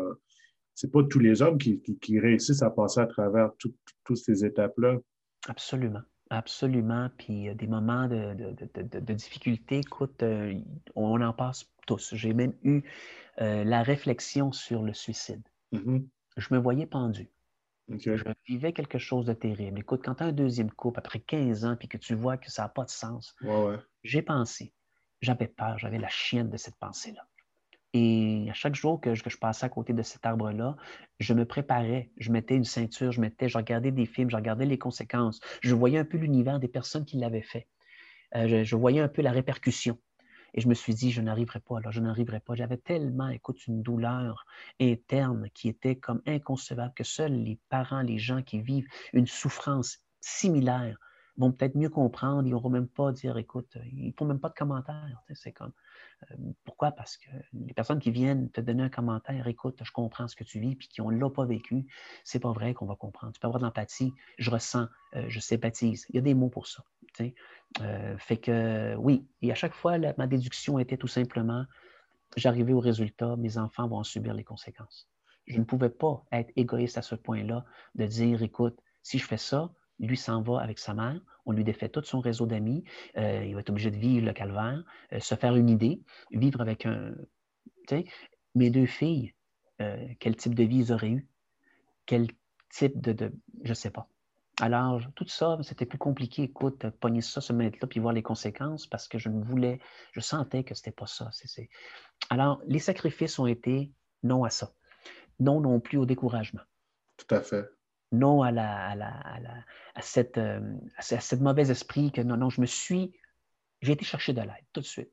c'est pas tous les hommes qui, réussissent à passer à travers toutes ces étapes-là. Absolument. Absolument. Puis des moments de, de, difficulté, écoute, euh, on en passe tous. J'ai même eu euh, la réflexion sur le suicide. Mm-hmm. Je me voyais pendu. Je vivais quelque chose de terrible. Écoute, quand tu as un deuxième couple après 15 ans puis que tu vois que ça n'a pas de sens, j'ai pensé, j'avais peur, j'avais la chienne de cette pensée-là. Et à chaque jour que je, passais à côté de cet arbre-là, je me préparais, je mettais une ceinture, je mettais, je regardais des films, je regardais les conséquences, je voyais un peu l'univers des personnes qui l'avaient fait. Euh, je, voyais un peu la répercussion. Et je me suis dit, je n'arriverai pas, alors je n'arriverai pas. J'avais tellement, écoute, une douleur interne qui était comme inconcevable que seuls les parents, les gens qui vivent une souffrance similaire vont peut-être mieux comprendre. Ils n'auront même pas dire, écoute, ils ne font même pas de commentaires. C'est comme, pourquoi? Parce que les personnes qui viennent te donner un commentaire, écoute, je comprends ce que tu vis, puis qui ne l'ont pas vécu, c'est pas vrai qu'on va comprendre. Tu peux avoir de l'empathie, je ressens, euh, je sympathise. Il y a des mots pour ça. Euh, fait que oui, et à chaque fois, ma déduction était tout simplement, j'arrivais au résultat, mes enfants vont en subir les conséquences. Je ne pouvais pas être égoïste à ce point-là, de dire, écoute, si je fais ça, lui s'en va avec sa mère, on lui défait tout son réseau d'amis, euh, il va être obligé de vivre le calvaire, euh, se faire une idée, vivre avec un... Mes deux filles, euh, quel type de vie ils auraient eu? Quel type de... je ne sais pas. Alors, tout ça, c'était plus compliqué, écoute, pogner ça, se mettre là, puis voir les conséquences, parce que je ne voulais, je sentais que ce n'était pas ça. Alors, les sacrifices ont été non à ça. Non non plus au découragement. Tout à fait non à, la, à, la, à, cette, euh, esprit que non, non, je me suis, j'ai été chercher de l'aide tout de suite.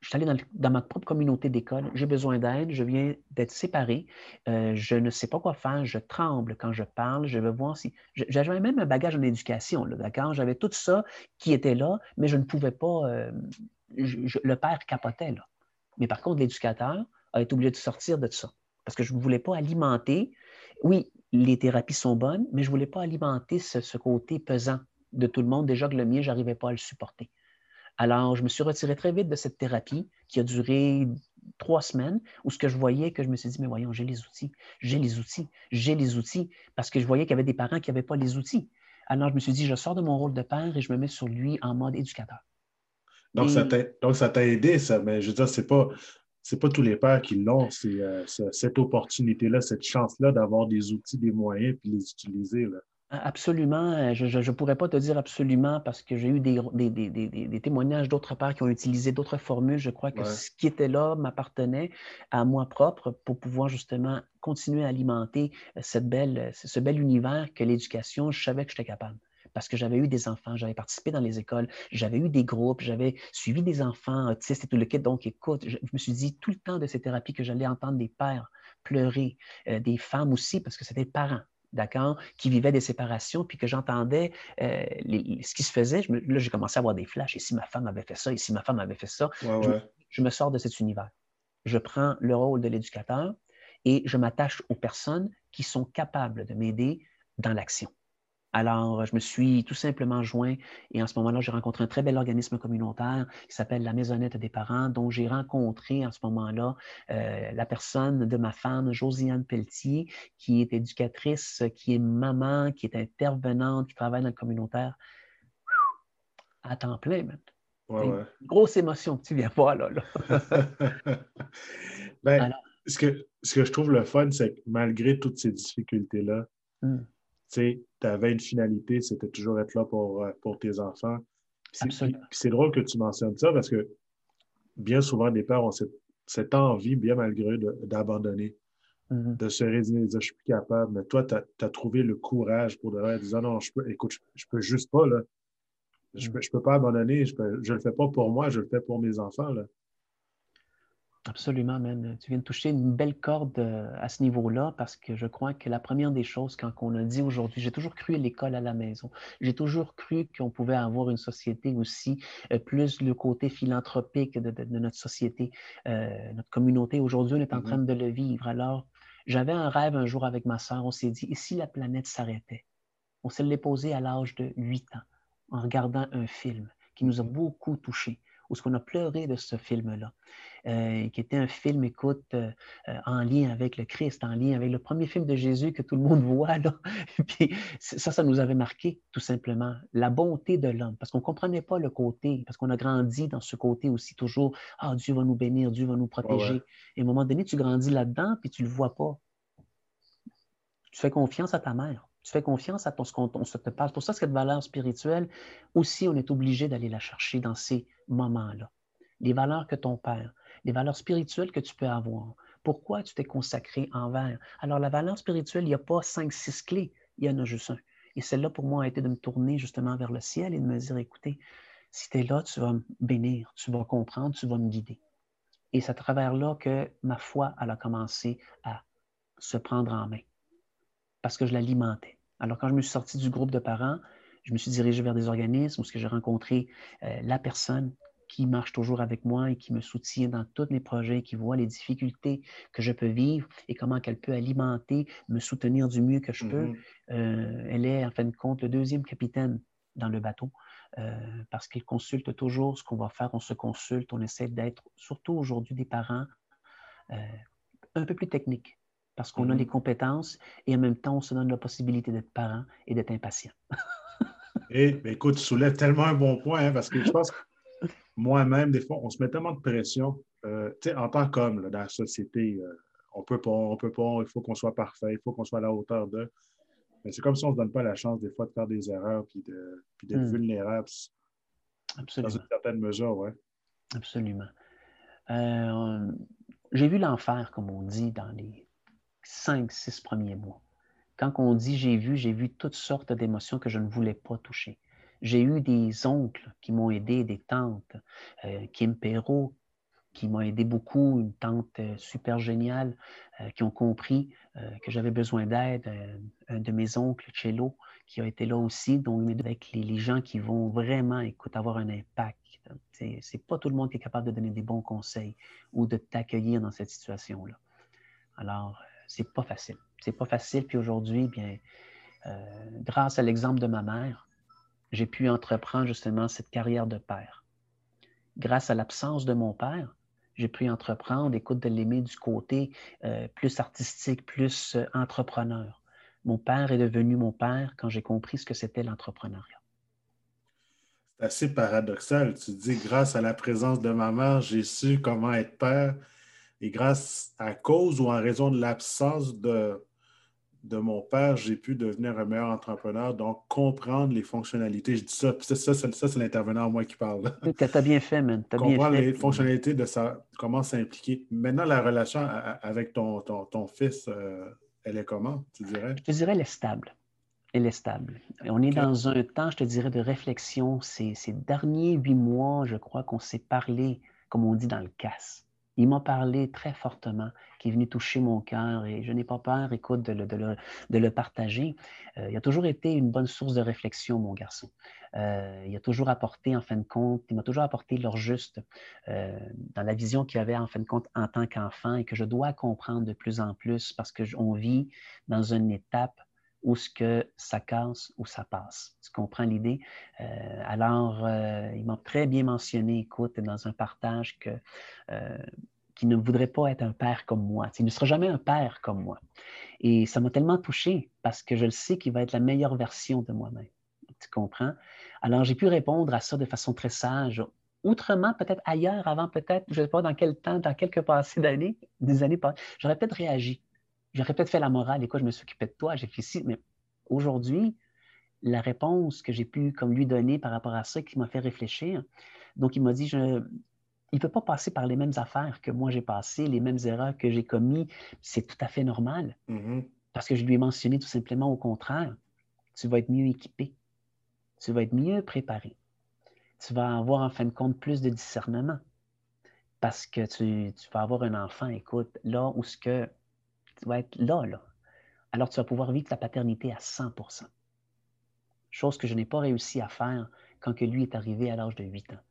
Je suis allé dans, dans ma propre communauté d'école, j'ai besoin d'aide, je viens d'être séparé, euh, je ne sais pas quoi faire, je tremble quand je parle, je veux voir si. J'avais même un bagage en éducation, d'accord? J'avais tout ça qui était là, mais je ne pouvais pas. Euh, le père capotait, là. Mais par contre, l'éducateur a été obligé de sortir de ça parce que je ne voulais pas alimenter. Oui, les thérapies sont bonnes, mais je ne voulais pas alimenter ce, côté pesant de tout le monde. Déjà que le mien, je n'arrivais pas à le supporter. Alors, je me suis retiré très vite de cette thérapie qui a duré trois semaines, où ce que je voyais, que je me suis dit, mais voyons, j'ai les outils, j'ai les outils, j'ai les outils, parce que je voyais qu'il y avait des parents qui n'avaient pas les outils. Alors, je me suis dit, je sors de mon rôle de père et je me mets sur lui en mode éducateur. Donc, ça t'a aidé, ça, mais je veux dire, c'est pas c'est pas tous les pères qui l'ont, c'est euh, cette opportunité-là, cette chance-là d'avoir des outils, des moyens, puis les utiliser. Là. Absolument. Je ne pourrais pas te dire absolument parce que j'ai eu des, des, témoignages d'autres parts qui ont utilisé d'autres formules. Je crois que ce qui était là m'appartenait à moi propre pour pouvoir justement continuer à alimenter cette belle, ce bel univers que l'éducation, je savais que j'étais capable parce que j'avais eu des enfants, j'avais participé dans les écoles, j'avais eu des groupes, j'avais suivi des enfants autistes et tout le kit. Donc, écoute, je, me suis dit tout le temps de ces thérapies que j'allais entendre des pères pleurer, euh, des femmes aussi, parce que c'était des parents d'accord, qui vivaient des séparations, puis que j'entendais euh, ce qui se faisait. là, j'ai commencé à avoir des flashs. Et si ma femme avait fait ça, et si ma femme avait fait ça, je, me sors de cet univers. Je prends le rôle de l'éducateur et je m'attache aux personnes qui sont capables de m'aider dans l'action. Alors, je me suis tout simplement joint et en ce moment-là, j'ai rencontré un très bel organisme communautaire qui s'appelle la Maisonnette des parents, dont j'ai rencontré en ce moment-là euh, la personne de ma femme, Josiane Pelletier, qui est éducatrice, qui est maman, qui est intervenante, qui travaille dans le communautaire à temps plein, même. Grosse émotion que tu viens voir là. <laughs> ben, ce, que, ce que je trouve le fun, c'est que malgré toutes ces difficultés-là, hmm tu avais une finalité, c'était toujours être là pour, euh, pour tes enfants. C'est drôle que tu mentionnes ça parce que bien souvent, les pères ont cette, envie, bien malgré d'abandonner, mm-hmm. de se résigner, de dire je suis plus capable. Mais toi, tu as, trouvé le courage pour de vrai dire non, je peux, écoute, je, peux juste pas, là. Je ne mm. peux, pas abandonner, je ne le fais pas pour moi, je le fais pour mes enfants. Là. Absolument, man. Tu viens de toucher une belle corde euh, à ce niveau-là parce que je crois que la première des choses, quand on a dit aujourd'hui, j'ai toujours cru à l'école à la maison. J'ai toujours cru qu'on pouvait avoir une société aussi, euh, plus le côté philanthropique de, notre société, euh, notre communauté. Aujourd'hui, on est en mm-hmm. train de le vivre. Alors, j'avais un rêve un jour avec ma soeur. On s'est dit, et si la planète s'arrêtait? On s'est l'est posé à l'âge de 8 ans en regardant un film qui nous a mm-hmm. beaucoup touchés où ce qu'on a pleuré de ce film-là, euh, qui était un film, écoute, euh, euh, en lien avec le Christ, en lien avec le premier film de Jésus que tout le monde <laughs> voit. Là. Puis ça, ça nous avait marqué, tout simplement, la bonté de l'homme, parce qu'on ne comprenait pas le côté, parce qu'on a grandi dans ce côté aussi toujours, ah, Dieu va nous bénir, Dieu va nous protéger. Et à un moment donné, tu grandis là-dedans, puis tu ne le vois pas. Tu fais confiance à ta mère. Tu fais confiance à ton, ce qu'on te parle. Pour ça, cette valeur spirituelle, aussi, on est obligé d'aller la chercher dans ces moments-là. Les valeurs que ton père, les valeurs spirituelles que tu peux avoir. Pourquoi tu t'es consacré envers? Alors, la valeur spirituelle, il n'y a pas cinq, six clés, il y en a juste un. Et celle-là, pour moi, a été de me tourner justement vers le ciel et de me dire, écoutez, si tu es là, tu vas me bénir, tu vas comprendre, tu vas me guider. Et c'est à travers là que ma foi, elle a commencé à se prendre en main parce que je l'alimentais. Alors, quand je me suis sorti du groupe de parents, je me suis dirigé vers des organismes où j'ai rencontré euh, la personne qui marche toujours avec moi et qui me soutient dans tous mes projets, qui voit les difficultés que je peux vivre et comment elle peut alimenter, me soutenir du mieux que je peux. Mm-hmm. Euh, elle est, en fin de compte, le deuxième capitaine dans le bateau euh, parce qu'elle consulte toujours ce qu'on va faire. On se consulte, on essaie d'être, surtout aujourd'hui, des parents un peu plus techniques parce qu'on a les mm-hmm. compétences et en même temps, on se donne la possibilité d'être parent et d'être impatient. et ben, écoute, tu soulèves tellement un bon point, hein, parce que je pense que moi-même, des fois, on se met tellement de pression. Euh, en tant qu'homme dans la société, euh, on peut pas, on peut pas, il faut qu'on soit parfait, il faut qu'on soit à la hauteur de. Mais c'est comme si on ne se donne pas la chance des fois de faire des erreurs puis d'être mm. vulnérable. Absolument. Dans une certaine mesure, oui. Absolument. Euh, j'ai vu l'enfer, comme on dit, dans les, cinq, six premiers mois. Quand on dit j'ai vu, j'ai vu toutes sortes d'émotions que je ne voulais pas toucher. J'ai eu des oncles qui m'ont aidé, des tantes. Euh, Kim Perrault, qui m'a aidé beaucoup, une tante euh, super géniale, euh, qui ont compris que j'avais besoin d'aide. un de mes oncles, Cello, qui a été là aussi, donc avec les, gens qui vont vraiment, écoute, avoir un impact. C'est pas tout le monde qui est capable de donner des bons conseils ou de t'accueillir dans cette situation-là. Alors, c'est pas facile. C'est pas facile. Puis aujourd'hui, bien, euh, grâce à l'exemple de ma mère, j'ai pu entreprendre justement cette carrière de père. Grâce à l'absence de mon père, j'ai pu entreprendre, écoute, de l'aimer du côté euh, plus artistique, plus euh, entrepreneur. Mon père est devenu mon père quand j'ai compris ce que c'était l'entrepreneuriat. C'est assez paradoxal. Tu dis, grâce à la présence de ma mère, j'ai su comment être père et grâce à cause ou en raison de l'absence de, de mon père, j'ai pu devenir un meilleur entrepreneur, donc comprendre les fonctionnalités. Je dis ça, ça, ça, ça c'est l'intervenant moi qui parle. Tu as bien fait, man. As comprendre les fonctionnalités de ça, comment s'impliquer. Maintenant, la relation avec ton, ton, fils, euh, elle est comment, tu dirais? Je te dirais, elle est stable. Elle est stable. On est dans un temps, je te dirais, de réflexion. Ces, ces derniers huit mois, je crois qu'on s'est parlé, comme on dit, dans le casse il m'a parlé très fortement, qui est venu toucher mon cœur et je n'ai pas peur, écoute, de le, de le, partager. Euh, il a toujours été une bonne source de réflexion, mon garçon. Euh, il a toujours apporté, en fin de compte, il m'a toujours apporté leur juste euh, dans la vision qu'il avait, en fin de compte, en tant qu'enfant et que je dois comprendre de plus en plus parce qu'on vit dans une étape où ce que ça casse ou ça passe. Tu comprends l'idée? Euh, alors, euh, il m'a très bien mentionné, écoute, dans un partage que euh, qu'il ne voudrait pas être un père comme moi. Il ne sera jamais un père comme moi. Et ça m'a tellement touché parce que je le sais qu'il va être la meilleure version de moi-même. Tu comprends? Alors, j'ai pu répondre à ça de façon très sage, outrement, peut-être ailleurs, avant peut-être, je ne sais pas dans quel temps, dans quelques passées d'années, des années passées, j'aurais peut-être réagi. J'aurais peut-être fait la morale, et quoi, je me suis occupé de toi, j'ai fait ci, mais aujourd'hui, la réponse que j'ai pu comme lui donner par rapport à ça, qui m'a fait réfléchir, donc il m'a dit, je, il ne peut pas passer par les mêmes affaires que moi j'ai passé, les mêmes erreurs que j'ai commises, c'est tout à fait normal. Mm-hmm. Parce que je lui ai mentionné tout simplement au contraire, tu vas être mieux équipé, tu vas être mieux préparé, tu vas avoir en fin de compte plus de discernement. Parce que tu, tu vas avoir un enfant, écoute, là où ce que tu vas être là, là. Alors tu vas pouvoir vivre ta paternité à 100% Chose que je n'ai pas réussi à faire quand que lui est arrivé à l'âge de 8 ans.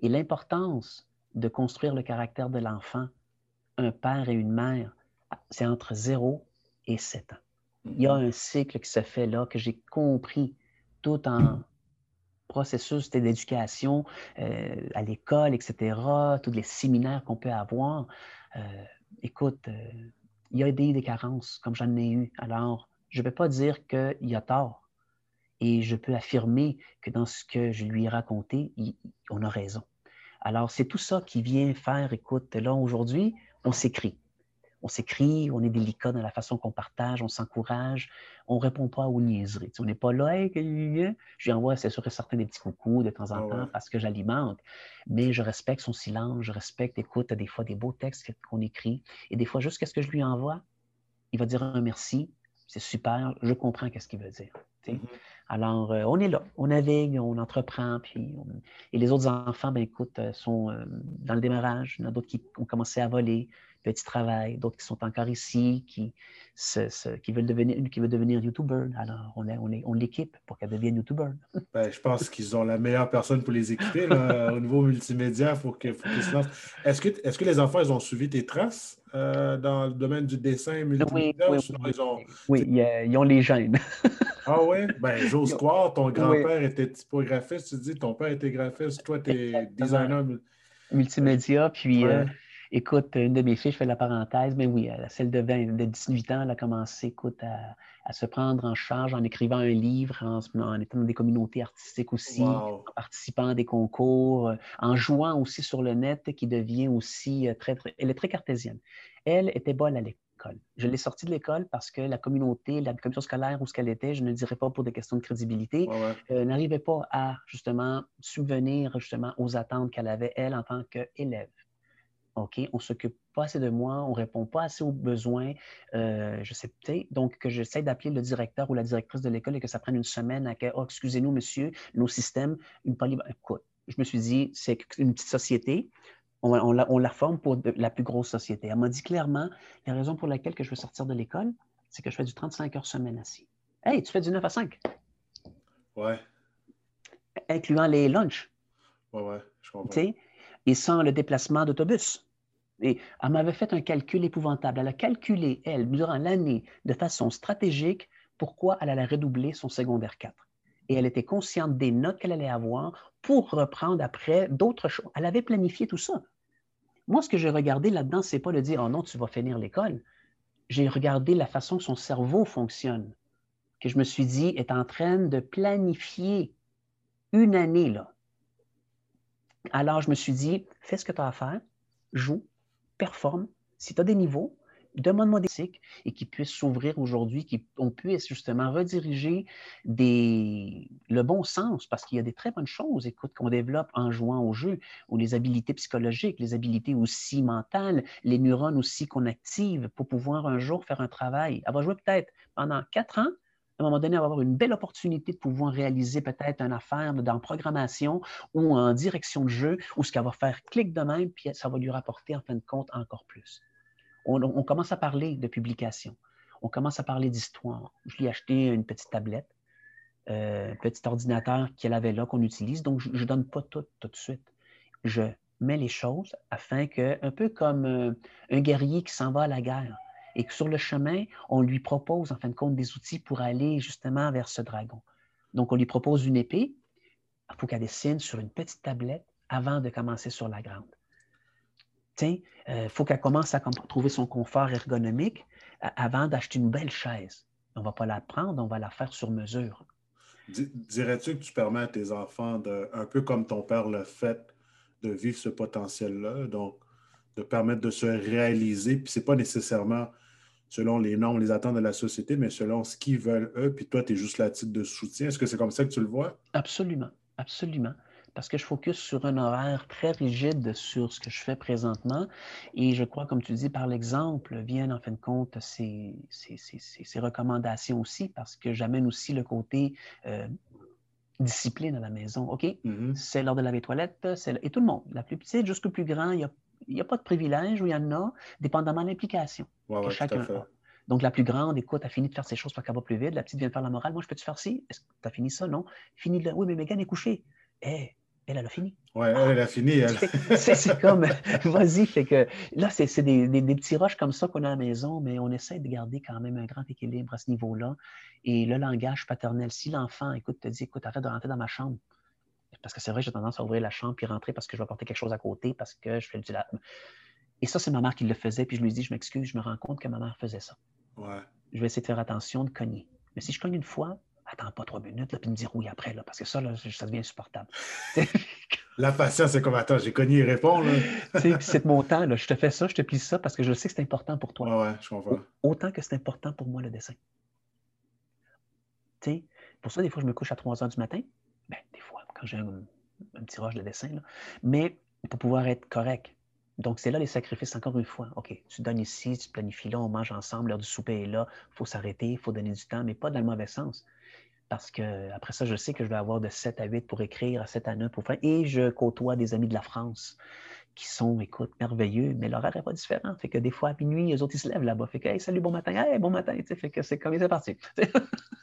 Et l'importance de construire le caractère de l'enfant, un père et une mère, c'est entre 0 et 7 ans. Il y a mm-hmm. un cycle qui se fait là que j'ai compris tout en processus d'éducation euh, à l'école, etc., tous les séminaires qu'on peut avoir. Euh, écoute, euh, il y a des, des carences, comme j'en ai eu. Alors, je ne vais pas dire qu'il y a tort. Et je peux affirmer que dans ce que je lui ai raconté, on a raison. Alors, c'est tout ça qui vient faire, écoute, là, aujourd'hui, on s'écrit on s'écrit, on est délicat dans la façon qu'on partage, on s'encourage, on ne répond pas aux niaiseries. on n'est pas là, hey, je lui envoie, c'est sûr et certain, des petits coucous de temps en ah temps parce que j'alimente, mais je respecte son silence, je respecte, écoute, des fois des beaux textes qu'on écrit, et des fois, juste qu'est-ce que je lui envoie, il va dire un merci, c'est super, je comprends qu'est-ce qu'il veut dire. Mm-hmm. Alors, euh, on est là, on navigue, on entreprend, puis et les autres enfants, ben écoute, euh, sont euh, dans le démarrage. Il y en a d'autres qui ont commencé à voler petit travail, d'autres qui sont encore ici, qui, qui veulent devenir, qui veut devenir YouTuber. Alors, on, on, on l'équipe pour qu'elle devienne YouTuber. <laughs> Ben, je pense qu'ils ont la meilleure personne pour les équiper au niveau multimédia. Faut qu'ils se lancent. Est-ce que, est que les enfants, ils ont suivi tes traces euh, dans le domaine du dessin multimédia? Oui, ils, ont, oui ils, ont les gènes. <laughs> ah oui? Ben, j'ose croire, ton grand-père était typographiste, tu dis, ton père était graphiste, toi, tu es designer. Multimédia, puis... Euh, Écoute, une de mes filles, je fais la parenthèse, mais oui, celle de, 20, de 18 ans, elle a commencé, écoute, à, se prendre en charge en écrivant un livre, en, étant dans des communautés artistiques aussi, en participant à des concours, euh, en jouant aussi sur le net, qui devient aussi euh, très, très elle est très cartésienne. Elle était bonne à l'école. Je l'ai sortie de l'école parce que la communauté, la commission scolaire où ce qu'elle était, je ne dirais pas pour des questions de crédibilité, euh, n'arrivait pas à justement subvenir justement aux attentes qu'elle avait, elle, en tant qu'élève. OK, on s'occupe pas assez de moi, on répond pas assez aux besoins, euh, je sais peut-être, donc que j'essaie d'appeler le directeur ou la directrice de l'école et que ça prenne une semaine à que, oh, excusez-nous, monsieur, nos systèmes, une poly... Écoute, je me suis dit, c'est une petite société, on, la, forme pour la plus grosse société. Elle m'a dit clairement, la raison pour laquelle que je veux sortir de l'école, c'est que je fais du 35 heures semaine assis. Hey, tu fais du 9 à 5? Ouais. Incluant les lunchs. Ouais, ouais, je comprends. Et sans le déplacement d'autobus. Et elle m'avait fait un calcul épouvantable. Elle a calculé, elle, durant l'année, de façon stratégique, pourquoi elle allait redoubler son secondaire 4. Et elle était consciente des notes qu'elle allait avoir pour reprendre après d'autres choses. Elle avait planifié tout ça. Moi, ce que j'ai regardé là-dedans, c'est pas de dire, oh non, tu vas finir l'école. J'ai regardé la façon que son cerveau fonctionne, que je me suis dit, est en train de planifier une année, là. Alors, je me suis dit, fais ce que tu as à faire, joue, performe, si tu as des niveaux, demande-moi des cycles et qui puissent s'ouvrir aujourd'hui, qu'on puisse justement rediriger des, le bon sens, parce qu'il y a des très bonnes choses, écoute, qu'on développe en jouant au jeu, ou les habiletés psychologiques, les habiletés aussi mentales, les neurones aussi qu'on active pour pouvoir un jour faire un travail. Elle va jouer peut-être pendant quatre ans, à un moment donné, avoir une belle opportunité de pouvoir réaliser peut-être une affaire dans programmation ou en direction de jeu, où ce qu'elle va faire clic de même, puis ça va lui rapporter en fin de compte encore plus. On, commence à parler de publication, on commence à parler d'histoire. Je lui ai acheté une petite tablette, euh, un petit ordinateur qu'elle avait là, qu'on utilise, donc je ne donne pas tout tout de suite. Je mets les choses afin que, un peu comme euh, un guerrier qui s'en va à la guerre, et que sur le chemin, on lui propose en fin de compte des outils pour aller justement vers ce dragon. Donc, on lui propose une épée, il faut qu'elle dessine sur une petite tablette avant de commencer sur la grande. Tiens, il euh, faut qu'elle commence à trouver son confort ergonomique avant d'acheter une belle chaise. On ne va pas la prendre, on va la faire sur mesure. Dirais-tu que tu permets à tes enfants, de, un peu comme ton père l'a fait, de vivre ce potentiel-là, de permettre de se réaliser, puis c'est pas nécessairement selon les normes, les attentes de la société, mais selon ce qu'ils veulent eux, puis toi, tu es juste la titre de soutien. Est-ce que c'est comme ça que tu le vois? Absolument, absolument. Parce que je focus sur un horaire très rigide sur ce que je fais présentement. Et je crois, comme tu dis, par l'exemple, viennent en fin de compte ces, ces, recommandations aussi, parce que j'amène aussi le côté euh, discipline à la maison. OK, mm-hmm. c'est l'heure de laver les toilettes, et tout le monde, la plus petite jusqu'au plus grand, il y a il n'y a pas de privilège ou il y en a, dépendamment de l'implication que chacun a. Donc, la plus grande, écoute, a fini de faire ses choses pour qu'elle va plus vite. La petite vient de faire la morale. Moi, je peux te faire ci? Est-ce que tu as fini ça? Non. Fini de... Oui, mais Megan est couchée. Eh, elle, elle a fini. Oui, elle, a fini. C'est comme, <laughs> vas-y, fait que là, c'est des, des, petits roches comme ça qu'on a à la maison, mais on essaie de garder quand même un grand équilibre à ce niveau-là. Et le langage paternel, si l'enfant, écoute, te dit, écoute, arrête de rentrer dans ma chambre, parce que c'est vrai, j'ai tendance à ouvrir la chambre puis rentrer parce que je vais apporter quelque chose à côté, parce que je fais du Et ça, c'est ma mère qui le faisait, puis je lui dis, je m'excuse, je me rends compte que ma mère faisait ça. Je vais essayer de faire attention, de cogner. Mais si je cogne une fois, attends pas trois minutes, là, puis me dire oui après, là, parce que ça, là, ça devient insupportable. <laughs> la patience, c'est comme attends, j'ai cogné et réponds. <laughs> c'est mon temps, là, je te fais ça, je te plie ça parce que je sais que c'est important pour toi. Ouais, je comprends. Autant que c'est important pour moi le dessin. sais, pour ça, des fois, je me couche à 3 heures du matin. J'ai un, petit rush de dessin, mais pour pouvoir être correct. Donc, c'est là les sacrifices, encore une fois. OK, tu donnes ici, tu planifies là, on mange ensemble, l'heure du souper est là, il faut s'arrêter, il faut donner du temps, mais pas dans le mauvais sens. Parce que après ça, je sais que je vais avoir de 7 à 8 pour écrire, à 7 à 9 pour faire. Et je côtoie des amis de la France qui sont, écoute, merveilleux, mais l'horaire n'est pas différent. Fait que des fois, à minuit, les autres, ils se lèvent là-bas. Fait que, hey, salut, bon matin, hey, bon matin. Fait que c'est comme, c'est parti. <laughs>